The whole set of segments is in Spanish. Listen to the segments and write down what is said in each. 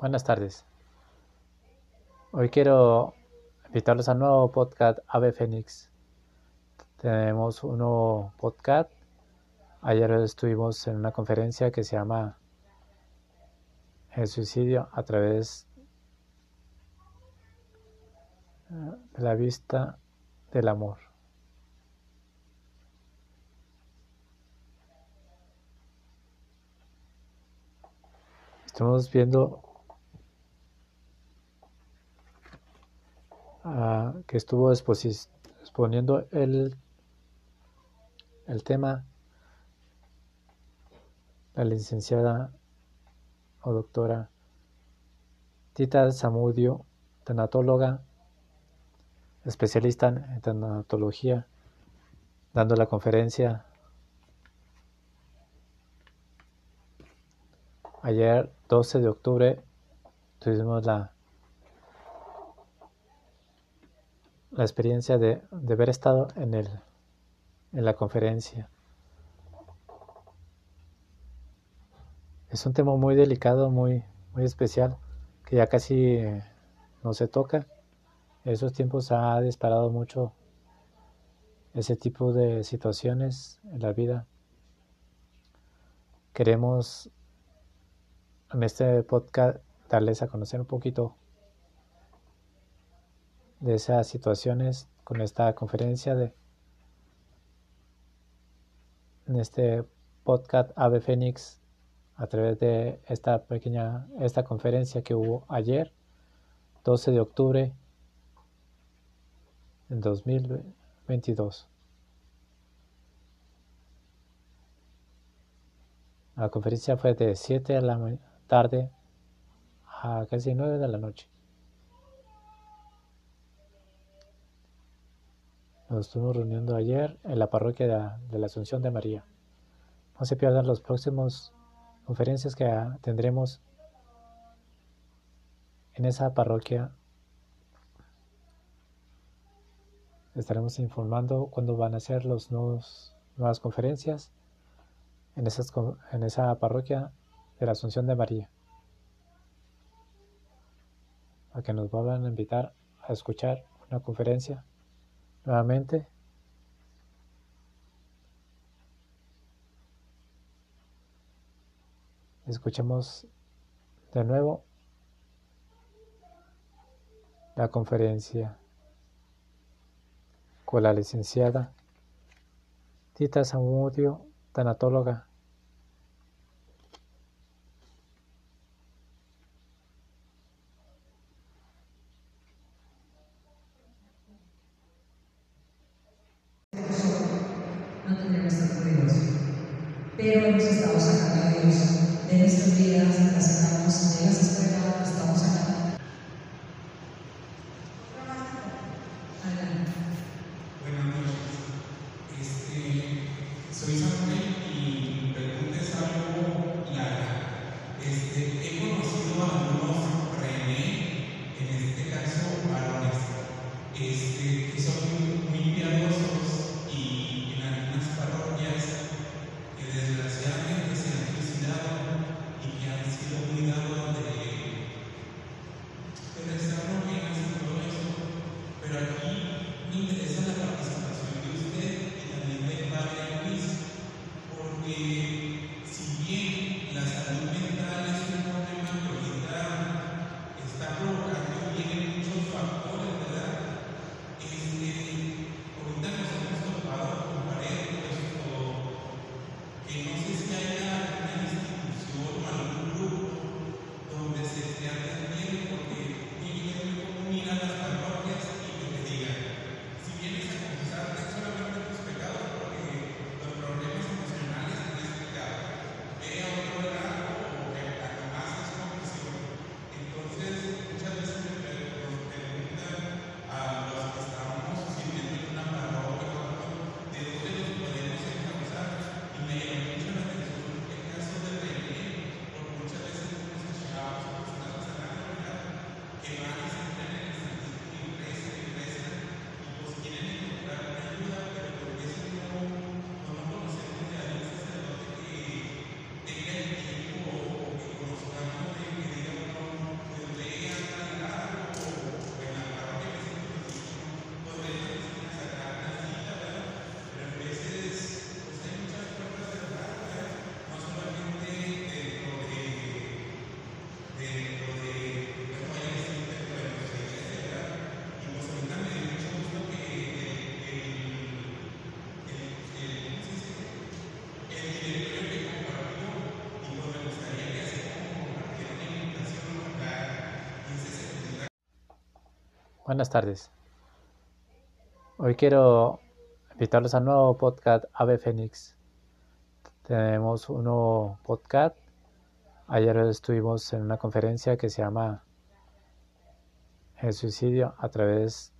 Buenas tardes. Hoy quiero invitarlos al nuevo podcast Ave Fénix. Tenemos un nuevo podcast. Ayer estuvimos en una conferencia que se llama El suicidio a través de la vista del amor. Estamos viendo uh, que estuvo exponiendo el, el tema la licenciada o doctora Tita Zamudio, tanatóloga, especialista en tanatología, dando la conferencia ayer 12 de octubre tuvimos la, la experiencia de, de haber estado en, el, en la conferencia. Es un tema muy delicado, muy, muy especial, que ya casi no se toca. En esos tiempos ha disparado mucho ese tipo de situaciones en la vida. Queremos en este podcast darles a conocer un poquito de esas situaciones con esta conferencia de en este podcast Ave Fénix a través de esta pequeña esta conferencia que hubo ayer 12 de octubre en 2022 la conferencia fue de 7 a la tarde a casi 9 de la noche. Nos estuvimos reuniendo ayer en la parroquia de, la Asunción de María. No se pierdan las próximas conferencias que tendremos en esa parroquia. Estaremos informando cuándo van a ser las nuevas conferencias en, esas, en esa parroquia de la Asunción de María, a que nos vuelvan a invitar a escuchar una conferencia nuevamente. Escuchemos de nuevo la conferencia con la licenciada Tita Samudio, tanatóloga pero hemos estado sacando a Dios de nuestras vidas, la sacamos de las esperado, estamos sacando. Buenas tardes. Hoy quiero invitarlos al nuevo podcast Ave Fénix. Tenemos un nuevo podcast. Ayer estuvimos en una conferencia que se llama El suicidio a través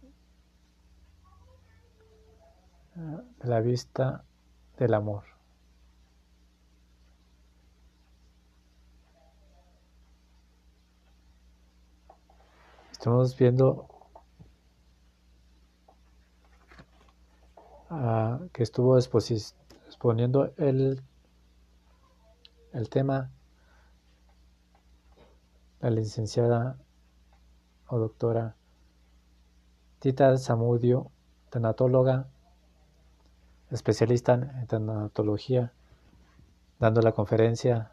de la vista del amor. Estamos viendo uh, que estuvo exponiendo el, el tema la licenciada o doctora Tita Zamudio, tanatóloga, especialista en tanatología, dando la conferencia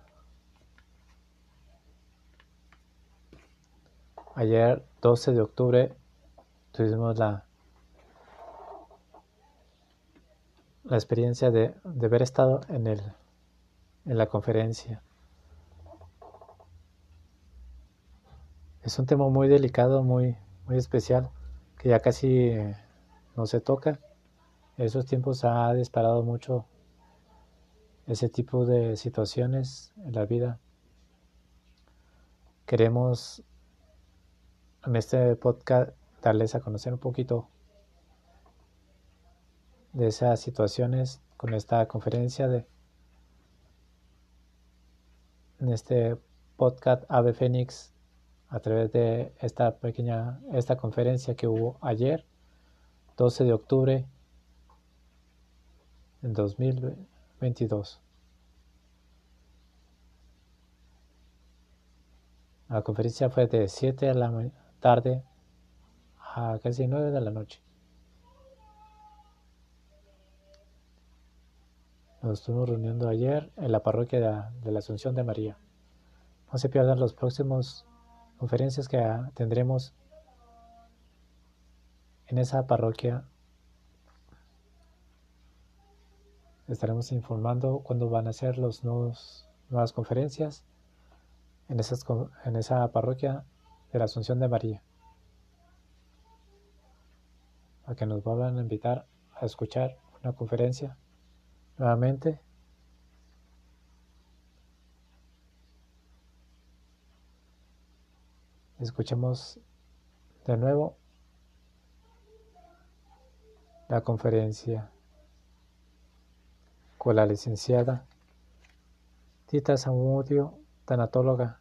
ayer 12 de octubre tuvimos la la experiencia de, de haber estado en, el, en la conferencia. Es un tema muy delicado, muy, muy especial, que ya casi eh, no se toca. En esos tiempos ha disparado mucho ese tipo de situaciones en la vida. Queremos en este podcast darles a conocer un poquito de esas situaciones con esta conferencia de en este podcast Ave Fénix a través de esta pequeña esta conferencia que hubo ayer 12 de octubre en 2022 la conferencia fue de 7 de la tarde a casi 9 de la noche Nos estuvimos reuniendo ayer en la parroquia de, la Asunción de María. No se pierdan las próximas conferencias que tendremos en esa parroquia. Estaremos informando cuándo van a ser las nuevas conferencias en, esas, en esa parroquia de la Asunción de María. A que nos vuelvan a invitar a escuchar una conferencia nuevamente. Escuchemos de nuevo la conferencia con la licenciada Tita Samudio, tanatóloga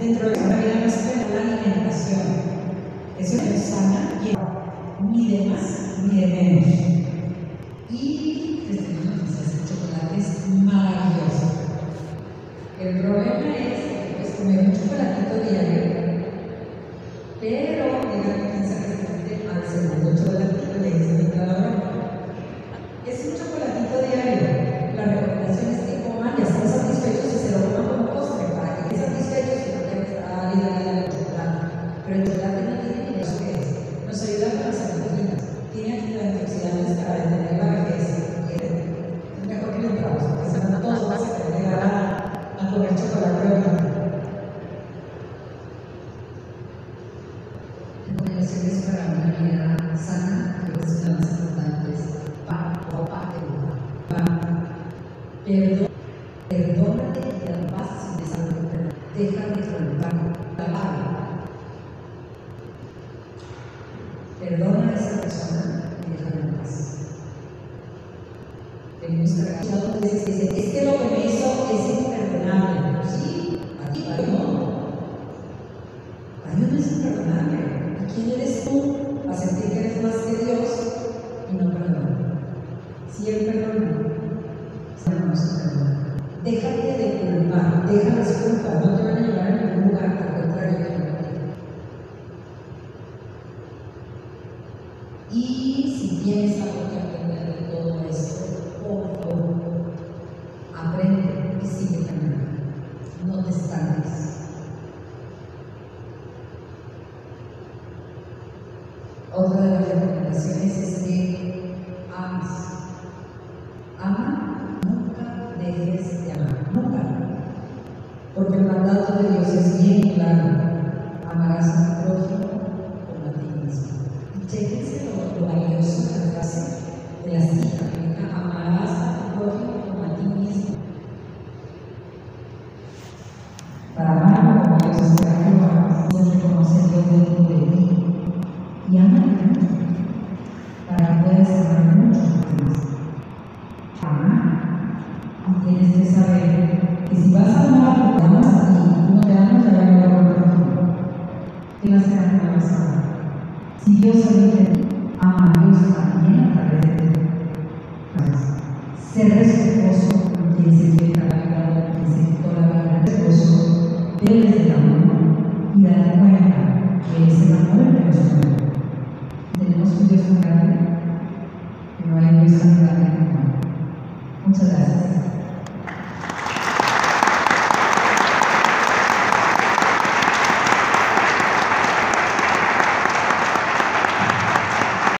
dentro de una vida no se le da la alimentación. Eso es sana ni de más ni de menos. Y les tenemos ese chocolate es maravilloso. El problema es pues, comer un chocolatito diario, pero la tendencia que al segundo chocolatito le dicen es un chocolatito diario. pero Perdona a esa persona y déjame en paz. Tenemos que es que lo que me Y si tienes algo que aprender de todo esto, por favor, aprende y sigue caminando. No te estanques. Otra de las recomendaciones es que ames. Ama, nunca dejes de amar, nunca. Porque el mandato de Dios es bien claro. Amarás a tu prójimo como a ti mismo. Yes. into that.